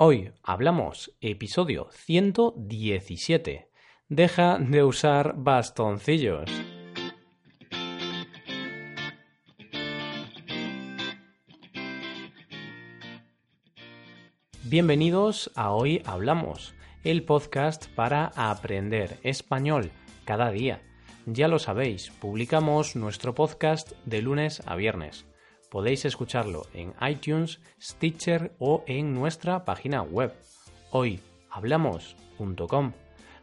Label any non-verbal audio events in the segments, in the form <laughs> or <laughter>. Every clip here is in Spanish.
Hoy hablamos episodio 117. Deja de usar bastoncillos. Bienvenidos a Hoy Hablamos, el podcast para aprender español cada día. Ya lo sabéis, publicamos nuestro podcast de lunes a viernes. Podéis escucharlo en iTunes, Stitcher o en nuestra página web hoyhablamos.com.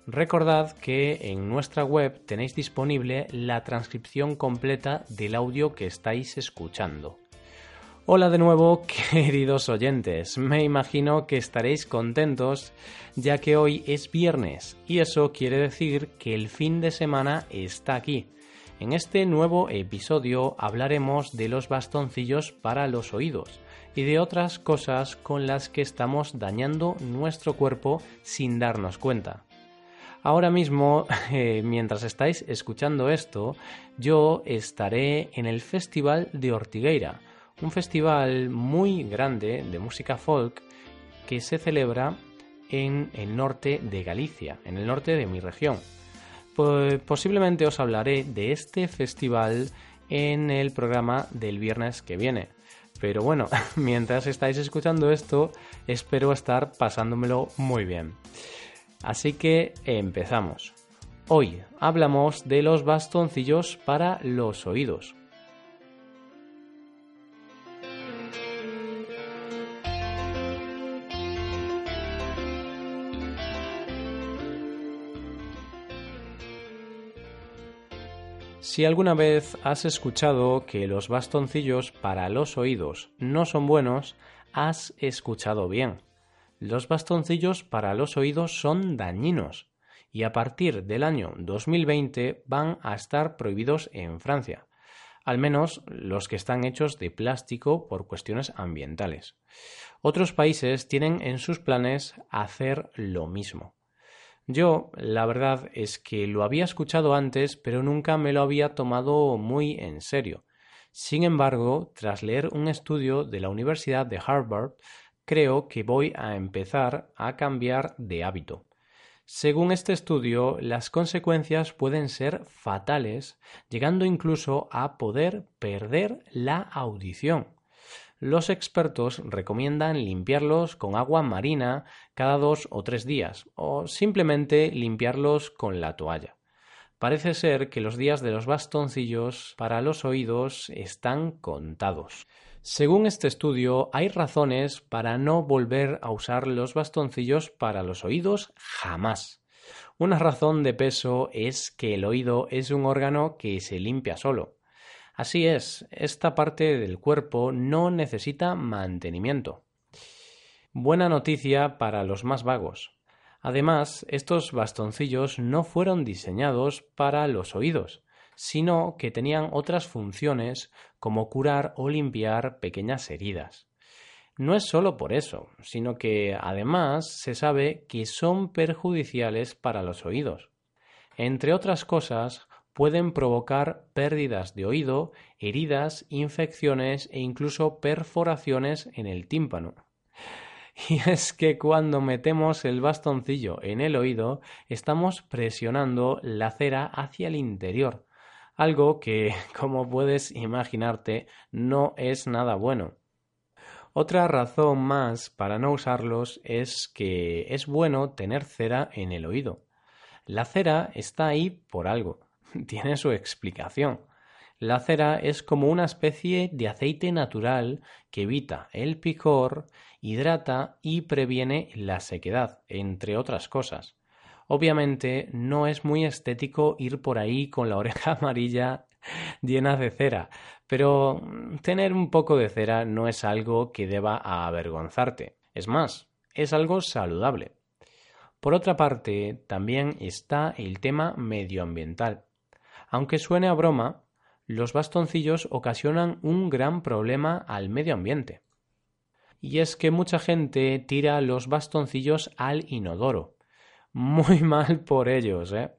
Recordad que en nuestra web tenéis disponible la transcripción completa del audio que estáis escuchando. Hola de nuevo, <laughs> queridos oyentes. Me imagino que estaréis contentos ya que hoy es viernes y eso quiere decir que el fin de semana está aquí. En este nuevo episodio hablaremos de los bastoncillos para los oídos y de otras cosas con las que estamos dañando nuestro cuerpo sin darnos cuenta. Ahora mismo, <laughs> eh, mientras estáis escuchando esto, yo estaré en el Festival de Ortigueira, un festival muy grande de música folk que se celebra en el norte de Galicia, en el norte de mi región. Pues posiblemente os hablaré de este festival en el programa del viernes que viene. Pero bueno, <laughs> mientras estáis escuchando esto, espero estar pasándomelo muy bien. Así que empezamos. Hoy hablamos de los bastoncillos para los oídos. Si alguna vez has escuchado que los bastoncillos para los oídos no son buenos, has escuchado bien. Los bastoncillos para los oídos son dañinos y a partir del año 2020 van a estar prohibidos en Francia, al menos los que están hechos de plástico por cuestiones ambientales. Otros países tienen en sus planes hacer lo mismo. Yo, la verdad es que lo había escuchado antes, pero nunca me lo había tomado muy en serio. Sin embargo, tras leer un estudio de la Universidad de Harvard, creo que voy a empezar a cambiar de hábito. Según este estudio, las consecuencias pueden ser fatales, llegando incluso a poder perder la audición los expertos recomiendan limpiarlos con agua marina cada dos o tres días o simplemente limpiarlos con la toalla. Parece ser que los días de los bastoncillos para los oídos están contados. Según este estudio, hay razones para no volver a usar los bastoncillos para los oídos jamás. Una razón de peso es que el oído es un órgano que se limpia solo. Así es, esta parte del cuerpo no necesita mantenimiento. Buena noticia para los más vagos. Además, estos bastoncillos no fueron diseñados para los oídos, sino que tenían otras funciones como curar o limpiar pequeñas heridas. No es solo por eso, sino que además se sabe que son perjudiciales para los oídos. Entre otras cosas, pueden provocar pérdidas de oído, heridas, infecciones e incluso perforaciones en el tímpano. <laughs> Y es que cuando metemos el bastoncillo en el oído, estamos presionando la cera hacia el interior, algo que, <laughs> como puedes imaginarte, no es nada bueno. Otra razón más para no usarlos es que es bueno tener cera en el oído. La cera está ahí por algo <laughs> tiene su explicación. La cera es como una especie de aceite natural que evita el picor, hidrata y previene la sequedad, entre otras cosas. Obviamente no es muy estético ir por ahí con la oreja <laughs> amarilla llena de cera, pero tener un poco de cera no es algo que deba avergonzarte. Es más, es algo saludable. Por otra parte, también está el tema medioambiental. Aunque suene a broma, los bastoncillos ocasionan un gran problema al medio ambiente. Y es que mucha gente tira los bastoncillos al inodoro. Muy <laughs> mal por ellos, ¿eh?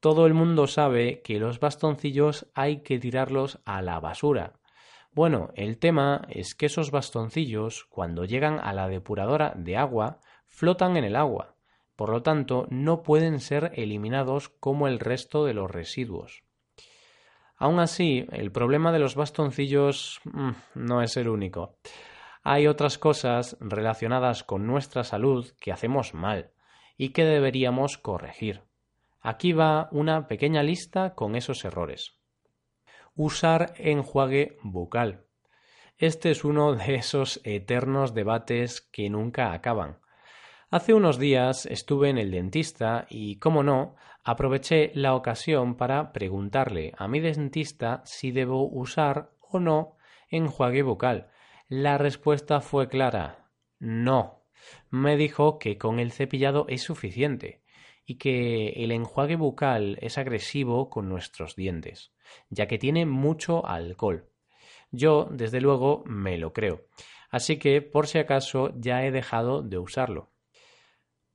Todo el mundo sabe que los bastoncillos hay que tirarlos a la basura. Bueno, el tema es que esos bastoncillos, cuando llegan a la depuradora de agua, flotan en el agua. Por lo tanto, no pueden ser eliminados como el resto de los residuos. Aún así, el problema de los bastoncillos mm, no es el único. Hay otras cosas relacionadas con nuestra salud que hacemos mal y que deberíamos corregir. Aquí va una pequeña lista con esos errores. Usar enjuague bucal. Este es uno de esos eternos debates que nunca acaban. Hace unos días estuve en el dentista y, como no, aproveché la ocasión para preguntarle a mi dentista si debo usar o no enjuague bucal. La respuesta fue clara. No. Me dijo que con el cepillado es suficiente y que el enjuague bucal es agresivo con nuestros dientes, ya que tiene mucho alcohol. Yo, desde luego, me lo creo. Así que, por si acaso, ya he dejado de usarlo.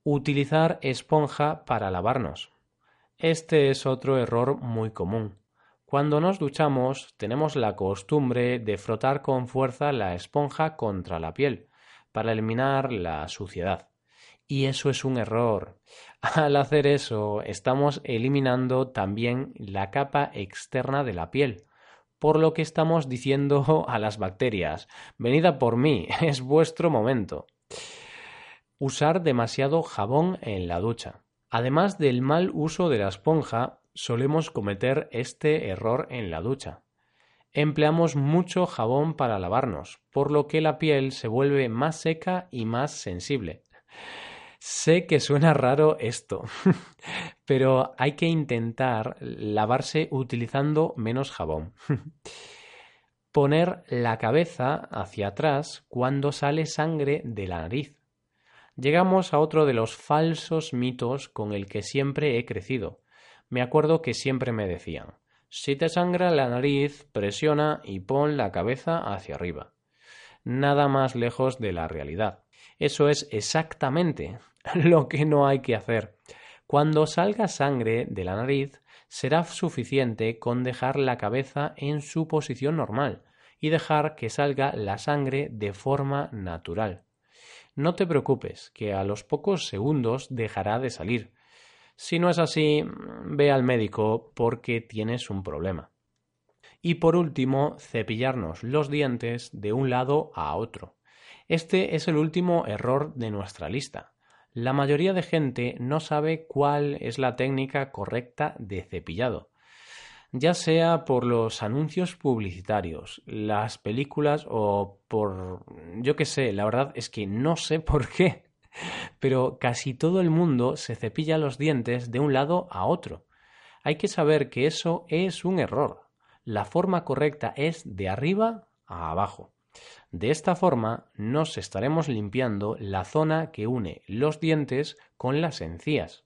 Utilizar esponja para lavarnos. Este es otro error muy común. Cuando nos duchamos tenemos la costumbre de frotar con fuerza la esponja contra la piel para eliminar la suciedad. Y eso es un error. <laughs> Al hacer eso estamos eliminando también la capa externa de la piel, por lo que estamos diciendo <laughs> a las bacterias, venid por mí, <laughs> es vuestro momento. Usar demasiado jabón en la ducha. Además del mal uso de la esponja, solemos cometer este error en la ducha. Empleamos mucho jabón para lavarnos, por lo que la piel se vuelve más seca y más sensible. Sé que suena <laughs> raro esto, <laughs> pero hay que intentar lavarse utilizando menos jabón. <laughs> Poner la cabeza hacia atrás cuando sale sangre de la nariz llegamos a otro de los falsos mitos con el que siempre he crecido. Me acuerdo que siempre me decían si te sangra la nariz, presiona y pon la cabeza hacia arriba. Nada más lejos de la realidad. Eso es exactamente <laughs> lo que no hay que hacer. Cuando salga sangre de la nariz, será suficiente con dejar la cabeza en su posición normal y dejar que salga la sangre de forma natural. No te preocupes, que a los pocos segundos dejará de salir. Si no es así, ve al médico porque tienes un problema. Y por último, cepillarnos los dientes de un lado a otro. Este es el último error de nuestra lista. La mayoría de gente no sabe cuál es la técnica correcta de cepillado ya sea por los anuncios publicitarios, las películas o por... yo qué sé, la verdad es que no sé <laughs> por qué, pero casi todo el mundo se cepilla los dientes de un lado a otro. Hay que saber que eso es un error. La forma correcta es de arriba a abajo. De esta forma nos estaremos limpiando la zona que une los dientes con las encías.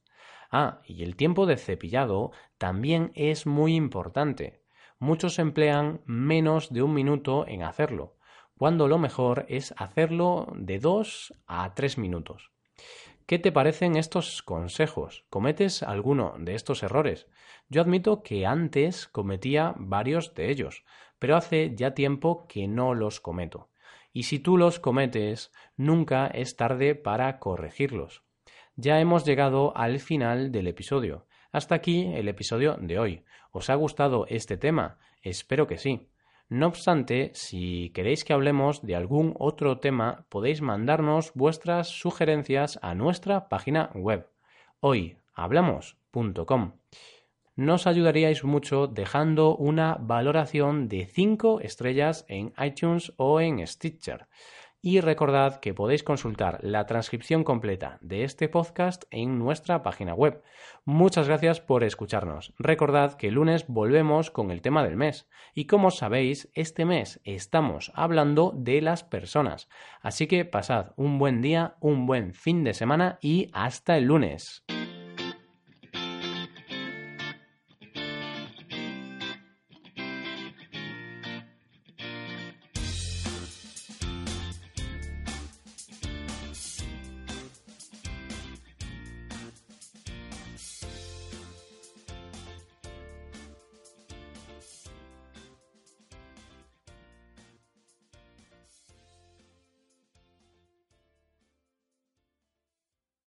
Ah, y el tiempo de cepillado también es muy importante. Muchos emplean menos de un minuto en hacerlo, cuando lo mejor es hacerlo de dos a tres minutos. ¿Qué te parecen estos consejos? ¿Cometes alguno de estos errores? Yo admito que antes cometía varios de ellos, pero hace ya tiempo que no los cometo. Y si tú los cometes, nunca es tarde para corregirlos ya hemos llegado al final del episodio. Hasta aquí el episodio de hoy. ¿Os ha gustado este tema? Espero que sí. No obstante, si queréis que hablemos de algún otro tema, podéis mandarnos vuestras sugerencias a nuestra página web hoyhablamos.com. Nos ayudaríais mucho dejando una valoración de 5 estrellas en iTunes o en Stitcher. Y recordad que podéis consultar la transcripción completa de este podcast en nuestra página web. Muchas gracias por escucharnos. Recordad que el lunes volvemos con el tema del mes. Y como sabéis, este mes estamos hablando de las personas. Así que pasad un buen día, un buen fin de semana y hasta el lunes.